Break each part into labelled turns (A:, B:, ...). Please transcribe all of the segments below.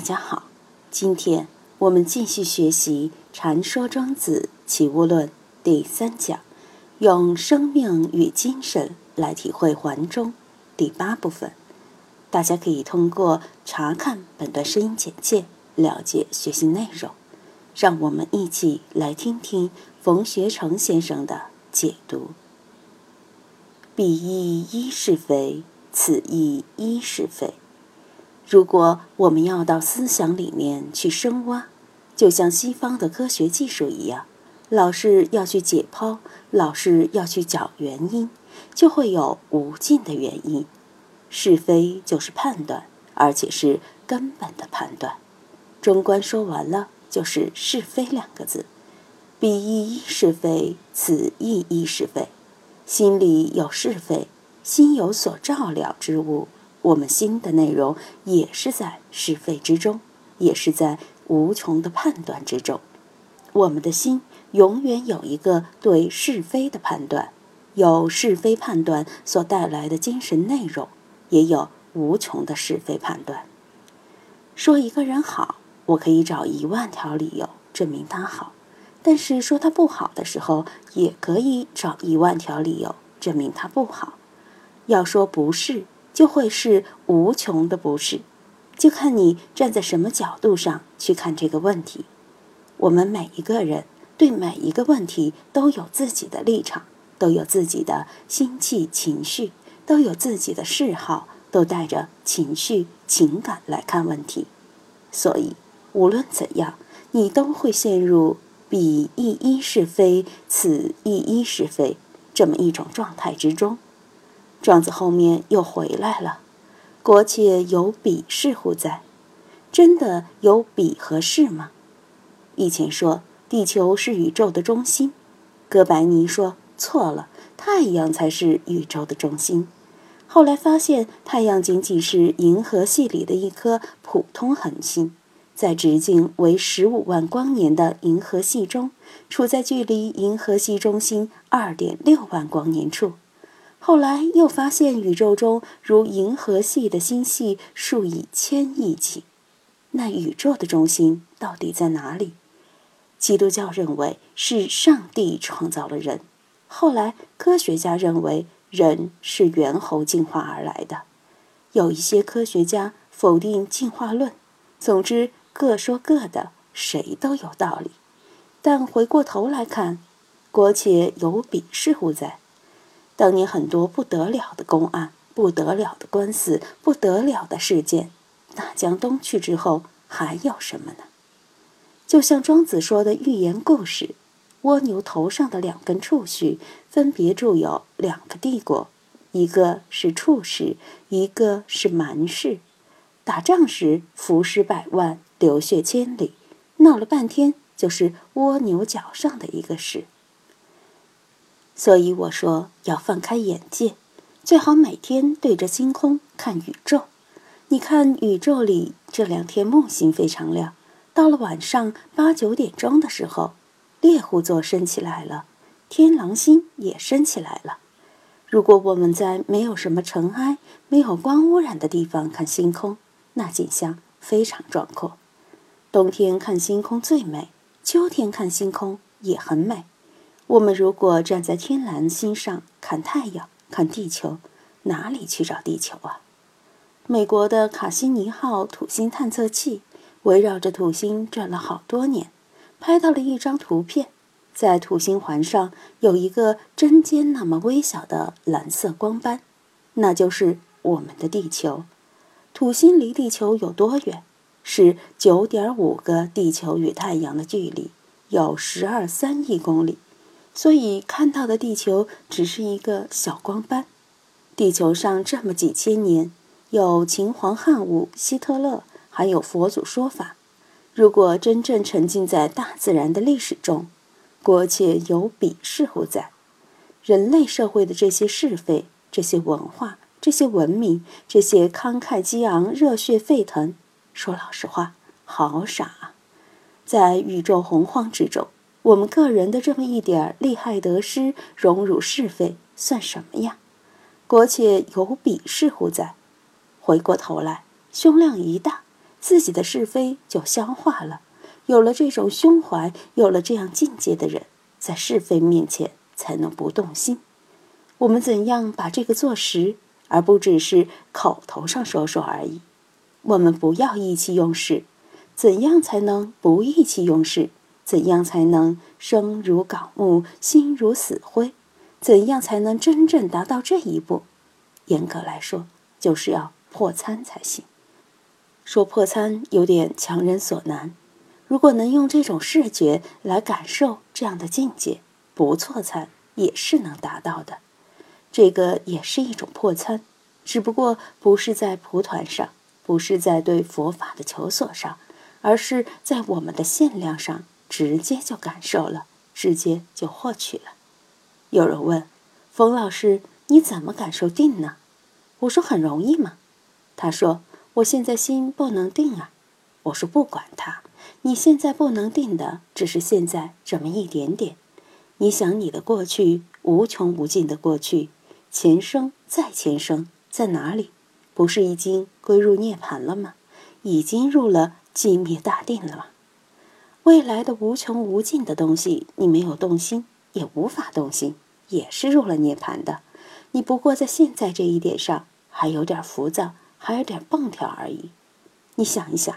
A: 大家好，今天我们继续学习《禅说庄子齐物论》第三讲，用生命与精神来体会环中第八部分。大家可以通过查看本段声音简介了解学习内容。让我们一起来听听冯学成先生的解读。彼亦一是非，此亦一是非。如果我们要到思想里面去深挖，就像西方的科学技术一样，老是要去解剖，老是要去找原因，就会有无尽的原因。是非就是判断，而且是根本的判断。中观说完了，就是是非两个字。彼亦一是非，此亦一是非。心里有是非，心有所照料之物。我们心的内容也是在是非之中，也是在无穷的判断之中。我们的心永远有一个对是非的判断，有是非判断所带来的精神内容，也有无穷的是非判断。说一个人好，我可以找一万条理由证明他好；但是说他不好的时候，也可以找一万条理由证明他不好。要说不是。就会是无穷的不是，就看你站在什么角度上去看这个问题。我们每一个人对每一个问题都有自己的立场，都有自己的心气情绪，都有自己的嗜好，都带着情绪情感来看问题。所以，无论怎样，你都会陷入彼一一是非，此一一是非这么一种状态之中。庄子后面又回来了，国且有彼是乎在？真的有彼和是吗？以前说地球是宇宙的中心，哥白尼说错了，太阳才是宇宙的中心。后来发现太阳仅仅是银河系里的一颗普通恒星，在直径为十五万光年的银河系中，处在距离银河系中心二点六万光年处。后来又发现宇宙中如银河系的星系数以千亿计，那宇宙的中心到底在哪里？基督教认为是上帝创造了人，后来科学家认为人是猿猴进化而来的，有一些科学家否定进化论。总之各说各的，谁都有道理。但回过头来看，国且有彼是乎在？当年很多不得了的公案、不得了的官司、不得了的事件，大江东去之后，还有什么呢？就像庄子说的寓言故事：蜗牛头上的两根触须，分别住有两个帝国，一个是处氏，一个是蛮氏。打仗时伏尸百万，流血千里，闹了半天就是蜗牛脚上的一个事。所以我说要放开眼界，最好每天对着星空看宇宙。你看宇宙里这两天木星非常亮，到了晚上八九点钟的时候，猎户座升起来了，天狼星也升起来了。如果我们在没有什么尘埃、没有光污染的地方看星空，那景象非常壮阔。冬天看星空最美，秋天看星空也很美。我们如果站在天蓝星上看太阳、看地球，哪里去找地球啊？美国的卡西尼号土星探测器围绕着土星转了好多年，拍到了一张图片，在土星环上有一个针尖那么微小的蓝色光斑，那就是我们的地球。土星离地球有多远？是九点五个地球与太阳的距离，有十二三亿公里。所以看到的地球只是一个小光斑。地球上这么几千年，有秦皇汉武、希特勒，还有佛祖说法。如果真正沉浸在大自然的历史中，国且有彼是乎在？人类社会的这些是非、这些文化、这些文明、这些慷慨激昂、热血沸腾，说老实话，好傻啊！在宇宙洪荒之中。我们个人的这么一点利害得失、荣辱是非，算什么呀？国且有鄙视乎在？回过头来，胸量一大，自己的是非就消化了。有了这种胸怀，有了这样境界的人，在是非面前才能不动心。我们怎样把这个做实，而不只是口头上说说而已？我们不要意气用事。怎样才能不意气用事？怎样才能生如槁木，心如死灰？怎样才能真正达到这一步？严格来说，就是要破参才行。说破参有点强人所难。如果能用这种视觉来感受这样的境界，不错参也是能达到的。这个也是一种破参，只不过不是在蒲团上，不是在对佛法的求索上，而是在我们的限量上，直接就感受了，直接就获取了。有人问冯老师：“你怎么感受定呢？”我说：“很容易嘛。”他说：“我现在心不能定啊。”我说：“不管它。”你现在不能定的，只是现在这么一点点。你想你的过去，无穷无尽的过去，前生再前生在哪里？不是已经归入涅槃了吗？已经入了寂灭大定了吗？未来的无穷无尽的东西，你没有动心，也无法动心，也是入了涅槃的。你不过在现在这一点上还有点浮躁，还有点蹦跳而已。你想一想。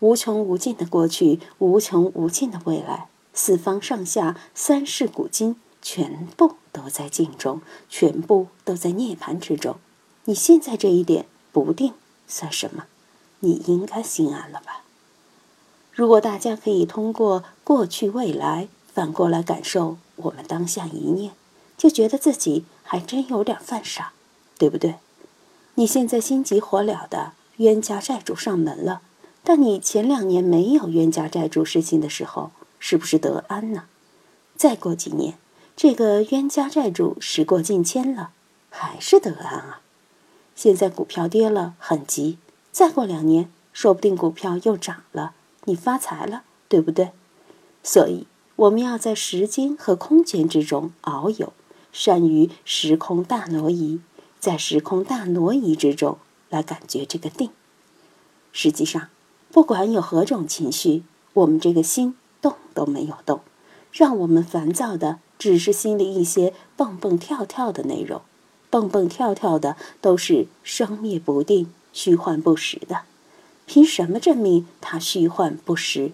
A: 无穷无尽的过去，无穷无尽的未来，四方上下三世古今，全部都在镜中，全部都在涅槃之中。你现在这一点不定算什么？你应该心安了吧？如果大家可以通过过去未来反过来感受我们当下一念，就觉得自己还真有点犯傻，对不对？你现在心急火燎的冤家债主上门了。但你前两年没有冤家债主事情的时候，是不是得安呢？再过几年，这个冤家债主时过境迁了，还是得安啊？现在股票跌了，很急；再过两年，说不定股票又涨了，你发财了，对不对？所以我们要在时间和空间之中遨游，善于时空大挪移，在时空大挪移之中来感觉这个定。实际上。不管有何种情绪，我们这个心动都没有动，让我们烦躁的只是心里一些蹦蹦跳跳的内容，蹦蹦跳跳的都是生灭不定、虚幻不实的。凭什么证明它虚幻不实？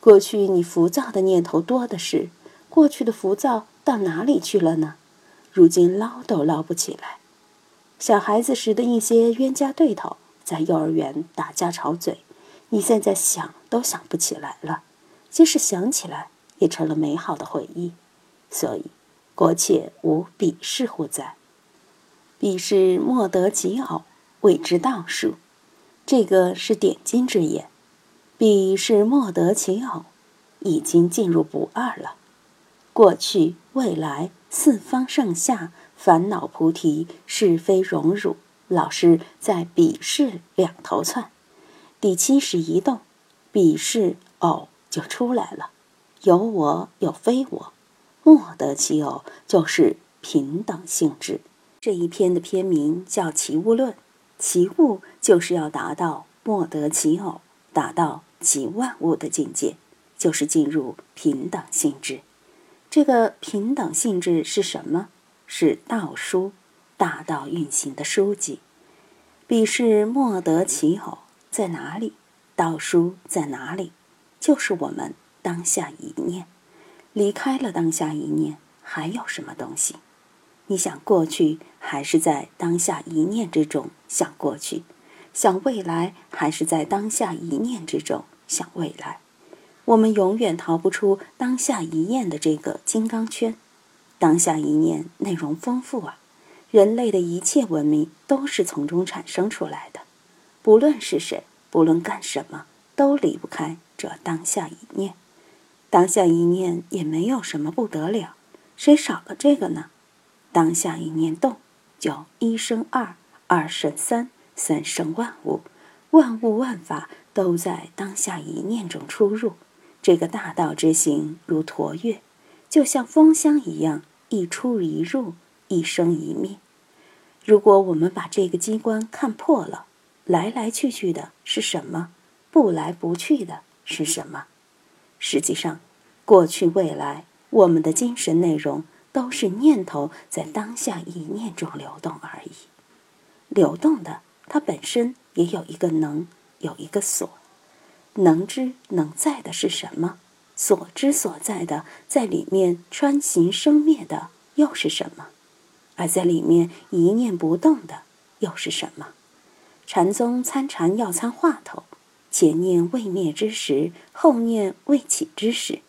A: 过去你浮躁的念头多的是，过去的浮躁到哪里去了呢？如今捞都捞不起来。小孩子时的一些冤家对头，在幼儿园打架吵嘴。你现在想都想不起来了，即使想起来，也成了美好的回忆。所以，国且无彼事乎哉？彼事莫得其偶，谓之道术。这个是点睛之眼。彼是莫得其偶，已经进入不二了。过去、未来、四方上下、烦恼菩提、是非荣辱，老是在彼事两头窜。第七十一动，彼是偶就出来了，有我有非我，莫得其偶，就是平等性质。这一篇的篇名叫《齐物论》，其物就是要达到莫得其偶，达到其万物的境界，就是进入平等性质。这个平等性质是什么？是道书，大道运行的书籍。彼是莫得其偶。在哪里？道书在哪里？就是我们当下一念。离开了当下一念，还有什么东西？你想过去，还是在当下一念之中想过去；想未来，还是在当下一念之中想未来？我们永远逃不出当下一念的这个金刚圈。当下一念内容丰富啊，人类的一切文明都是从中产生出来的。不论是谁，不论干什么，都离不开这当下一念。当下一念也没有什么不得了，谁少了这个呢？当下一念动，就一生二，二生三，三生万物，万物万法都在当下一念中出入。这个大道之行如驼月，就像风箱一样，一出一入，一生一灭。如果我们把这个机关看破了，来来去去的是什么？不来不去的是什么？实际上，过去未来，我们的精神内容都是念头在当下一念中流动而已。流动的，它本身也有一个能，有一个所。能知能在的是什么？所知所在的，在里面穿行生灭的又是什么？而在里面一念不动的又是什么？禅宗参禅要参话头，前念未灭之时，后念未起之时，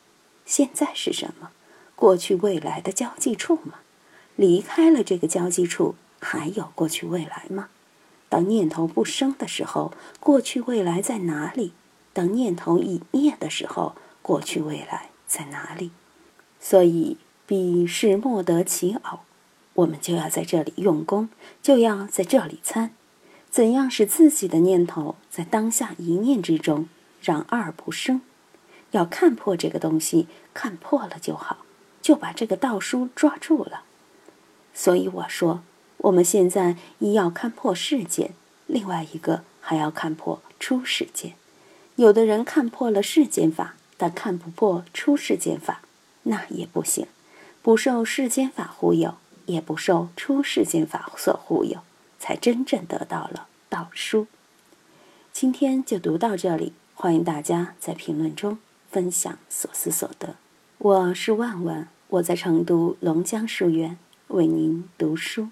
A: 现在是什么？过去未来的交际处吗？离开了这个交际处，还有过去未来吗？当念头不生的时候，过去未来在哪里？当念头已灭的时候，过去未来在哪里？所以彼是莫得其偶，我们就要在这里用功，就要在这里参。怎样使自己的念头在当下一念之中让二不生？要看破这个东西，看破了就好，就把这个道书抓住了。所以我说，我们现在一要看破世间，另外一个还要看破出世间。有的人看破了世间法，但看不破出世间法，那也不行，不受世间法忽悠，也不受出世间法所忽悠。才真正得到了道书。今天就读到这里，欢迎大家在评论中分享所思所得。我是万万，我在成都龙江书院为您读书。